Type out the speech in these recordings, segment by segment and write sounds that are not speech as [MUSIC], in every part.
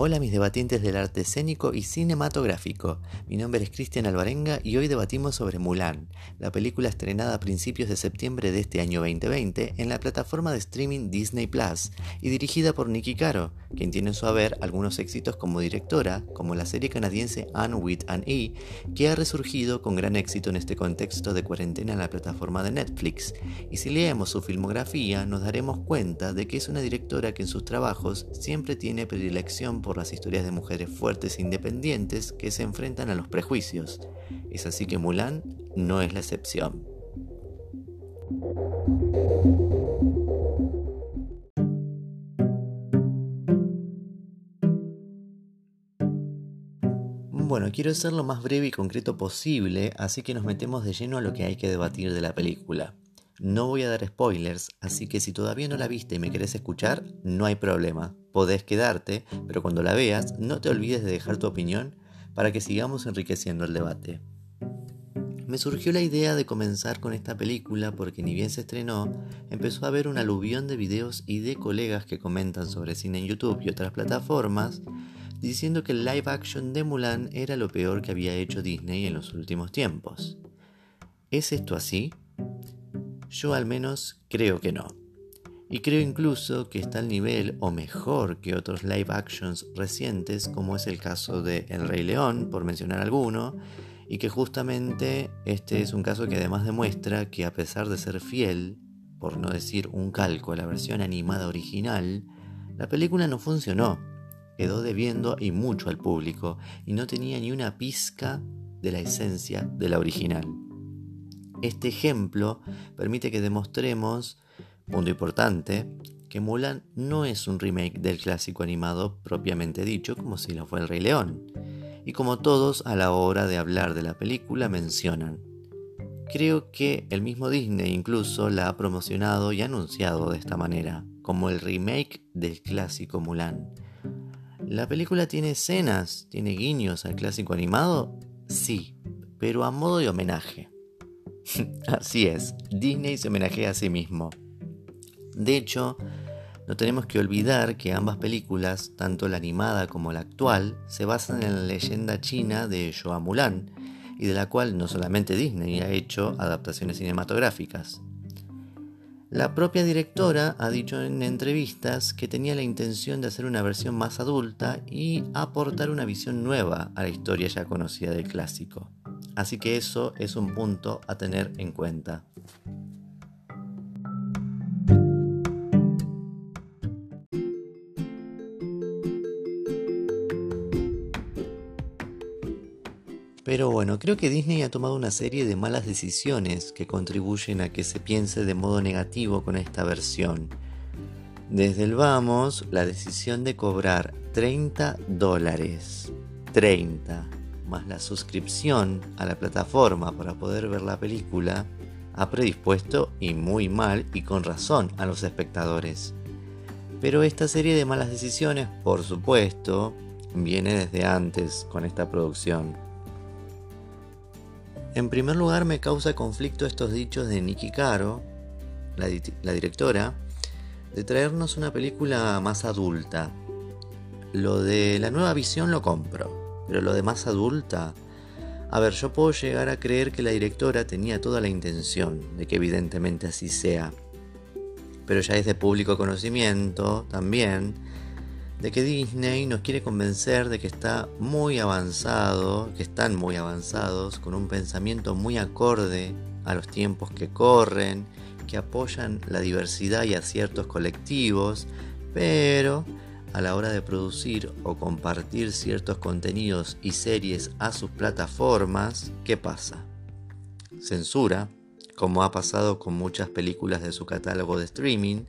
Hola mis debatientes del arte escénico y cinematográfico. Mi nombre es Cristian Alvarenga y hoy debatimos sobre Mulan, la película estrenada a principios de septiembre de este año 2020 en la plataforma de streaming Disney Plus y dirigida por Nikki Caro, quien tiene en su haber algunos éxitos como directora, como la serie canadiense Anne with an E, que ha resurgido con gran éxito en este contexto de cuarentena en la plataforma de Netflix. Y si leemos su filmografía, nos daremos cuenta de que es una directora que en sus trabajos siempre tiene predilección por las historias de mujeres fuertes e independientes que se enfrentan a los prejuicios. Es así que Mulan no es la excepción. Bueno, quiero ser lo más breve y concreto posible, así que nos metemos de lleno a lo que hay que debatir de la película. No voy a dar spoilers, así que si todavía no la viste y me querés escuchar, no hay problema. Podés quedarte, pero cuando la veas, no te olvides de dejar tu opinión para que sigamos enriqueciendo el debate. Me surgió la idea de comenzar con esta película porque ni bien se estrenó, empezó a haber un aluvión de videos y de colegas que comentan sobre cine en YouTube y otras plataformas, diciendo que el live action de Mulan era lo peor que había hecho Disney en los últimos tiempos. ¿Es esto así? Yo al menos creo que no. Y creo incluso que está al nivel o mejor que otros live actions recientes, como es el caso de El Rey León, por mencionar alguno, y que justamente este es un caso que además demuestra que a pesar de ser fiel, por no decir un calco a la versión animada original, la película no funcionó, quedó debiendo y mucho al público, y no tenía ni una pizca de la esencia de la original. Este ejemplo permite que demostremos, punto importante, que Mulan no es un remake del clásico animado propiamente dicho, como si lo fue el Rey León, y como todos a la hora de hablar de la película mencionan. Creo que el mismo Disney incluso la ha promocionado y anunciado de esta manera, como el remake del clásico Mulan. ¿La película tiene escenas, tiene guiños al clásico animado? Sí, pero a modo de homenaje. [LAUGHS] Así es, Disney se homenajea a sí mismo. De hecho, no tenemos que olvidar que ambas películas, tanto la animada como la actual, se basan en la leyenda china de Shoah Mulan, y de la cual no solamente Disney ha hecho adaptaciones cinematográficas. La propia directora ha dicho en entrevistas que tenía la intención de hacer una versión más adulta y aportar una visión nueva a la historia ya conocida del clásico. Así que eso es un punto a tener en cuenta. Pero bueno, creo que Disney ha tomado una serie de malas decisiones que contribuyen a que se piense de modo negativo con esta versión. Desde el vamos, la decisión de cobrar 30 dólares. 30 más la suscripción a la plataforma para poder ver la película, ha predispuesto y muy mal y con razón a los espectadores. Pero esta serie de malas decisiones, por supuesto, viene desde antes con esta producción. En primer lugar me causa conflicto estos dichos de Nikki Caro, la, la directora, de traernos una película más adulta. Lo de la nueva visión lo compro pero lo de más adulta... A ver, yo puedo llegar a creer que la directora tenía toda la intención de que evidentemente así sea. Pero ya es de público conocimiento también de que Disney nos quiere convencer de que está muy avanzado, que están muy avanzados, con un pensamiento muy acorde a los tiempos que corren, que apoyan la diversidad y a ciertos colectivos, pero a la hora de producir o compartir ciertos contenidos y series a sus plataformas, ¿qué pasa? Censura, como ha pasado con muchas películas de su catálogo de streaming,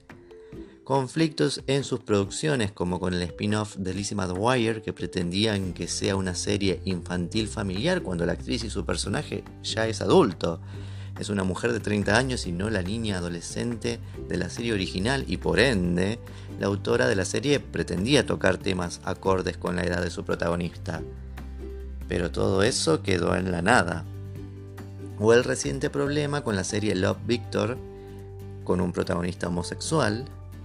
conflictos en sus producciones como con el spin-off de Lizzie McGuire que pretendían que sea una serie infantil familiar cuando la actriz y su personaje ya es adulto, es una mujer de 30 años y no la niña adolescente de la serie original y por ende, la autora de la serie pretendía tocar temas acordes con la edad de su protagonista. Pero todo eso quedó en la nada. O el reciente problema con la serie Love Victor, con un protagonista homosexual,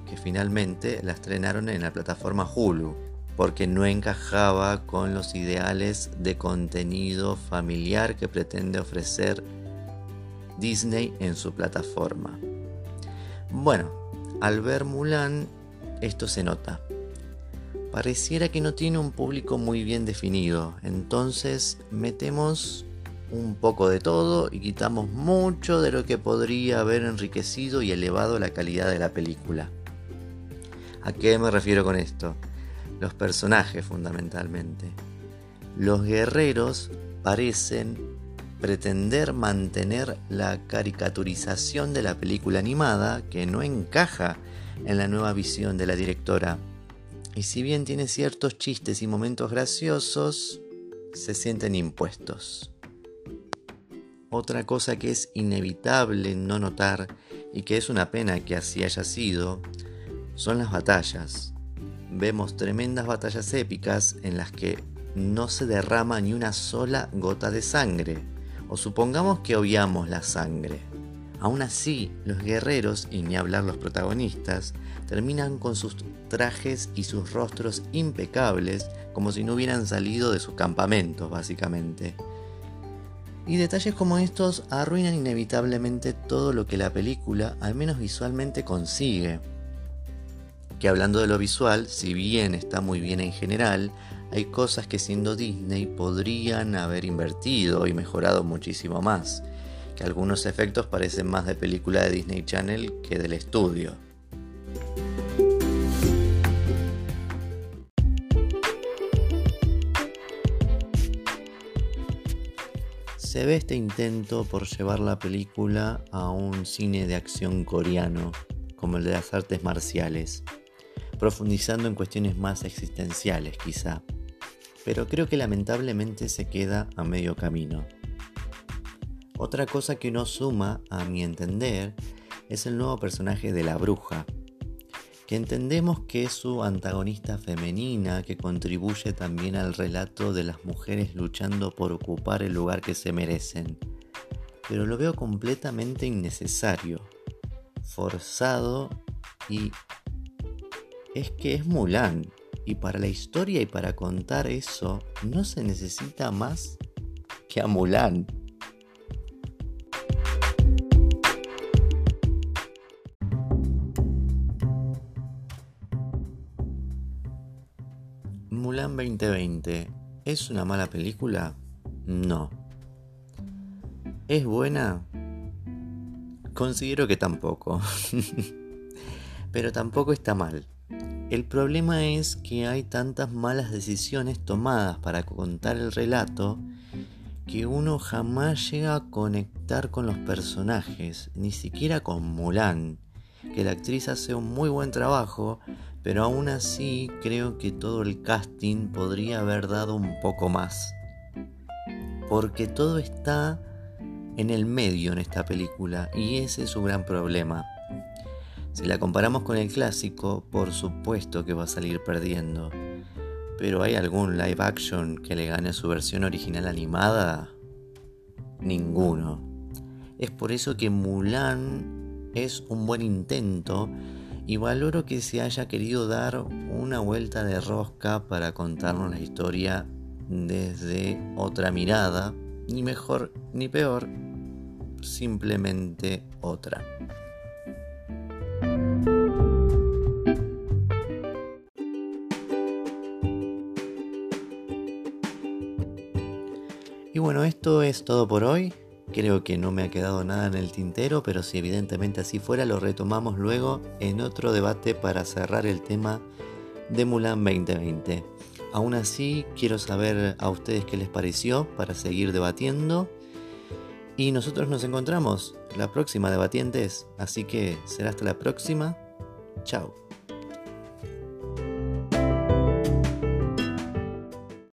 que finalmente la estrenaron en la plataforma Hulu. porque no encajaba con los ideales de contenido familiar que pretende ofrecer Disney en su plataforma. Bueno, al ver Mulan, esto se nota. Pareciera que no tiene un público muy bien definido, entonces metemos un poco de todo y quitamos mucho de lo que podría haber enriquecido y elevado la calidad de la película. ¿A qué me refiero con esto? Los personajes fundamentalmente. Los guerreros parecen pretender mantener la caricaturización de la película animada que no encaja en la nueva visión de la directora. Y si bien tiene ciertos chistes y momentos graciosos, se sienten impuestos. Otra cosa que es inevitable no notar y que es una pena que así haya sido, son las batallas. Vemos tremendas batallas épicas en las que no se derrama ni una sola gota de sangre o supongamos que obviamos la sangre. Aún así, los guerreros, y ni hablar los protagonistas, terminan con sus trajes y sus rostros impecables, como si no hubieran salido de sus campamentos, básicamente. Y detalles como estos arruinan inevitablemente todo lo que la película, al menos visualmente, consigue. Que hablando de lo visual, si bien está muy bien en general, hay cosas que siendo Disney podrían haber invertido y mejorado muchísimo más, que algunos efectos parecen más de película de Disney Channel que del estudio. Se ve este intento por llevar la película a un cine de acción coreano, como el de las artes marciales, profundizando en cuestiones más existenciales quizá pero creo que lamentablemente se queda a medio camino. Otra cosa que no suma, a mi entender, es el nuevo personaje de la bruja, que entendemos que es su antagonista femenina que contribuye también al relato de las mujeres luchando por ocupar el lugar que se merecen, pero lo veo completamente innecesario, forzado y es que es Mulan. Y para la historia y para contar eso no se necesita más que a Mulan. Mulan 2020, ¿es una mala película? No. ¿Es buena? Considero que tampoco. [LAUGHS] Pero tampoco está mal. El problema es que hay tantas malas decisiones tomadas para contar el relato que uno jamás llega a conectar con los personajes, ni siquiera con Mulan, que la actriz hace un muy buen trabajo, pero aún así creo que todo el casting podría haber dado un poco más. Porque todo está en el medio en esta película y ese es su gran problema. Si la comparamos con el clásico, por supuesto que va a salir perdiendo. Pero ¿hay algún live action que le gane su versión original animada? Ninguno. Es por eso que Mulan es un buen intento y valoro que se haya querido dar una vuelta de rosca para contarnos la historia desde otra mirada, ni mejor ni peor, simplemente otra. Bueno, esto es todo por hoy. Creo que no me ha quedado nada en el tintero, pero si evidentemente así fuera, lo retomamos luego en otro debate para cerrar el tema de Mulan 2020. Aún así, quiero saber a ustedes qué les pareció para seguir debatiendo. Y nosotros nos encontramos la próxima debatientes, así que será hasta la próxima. Chao.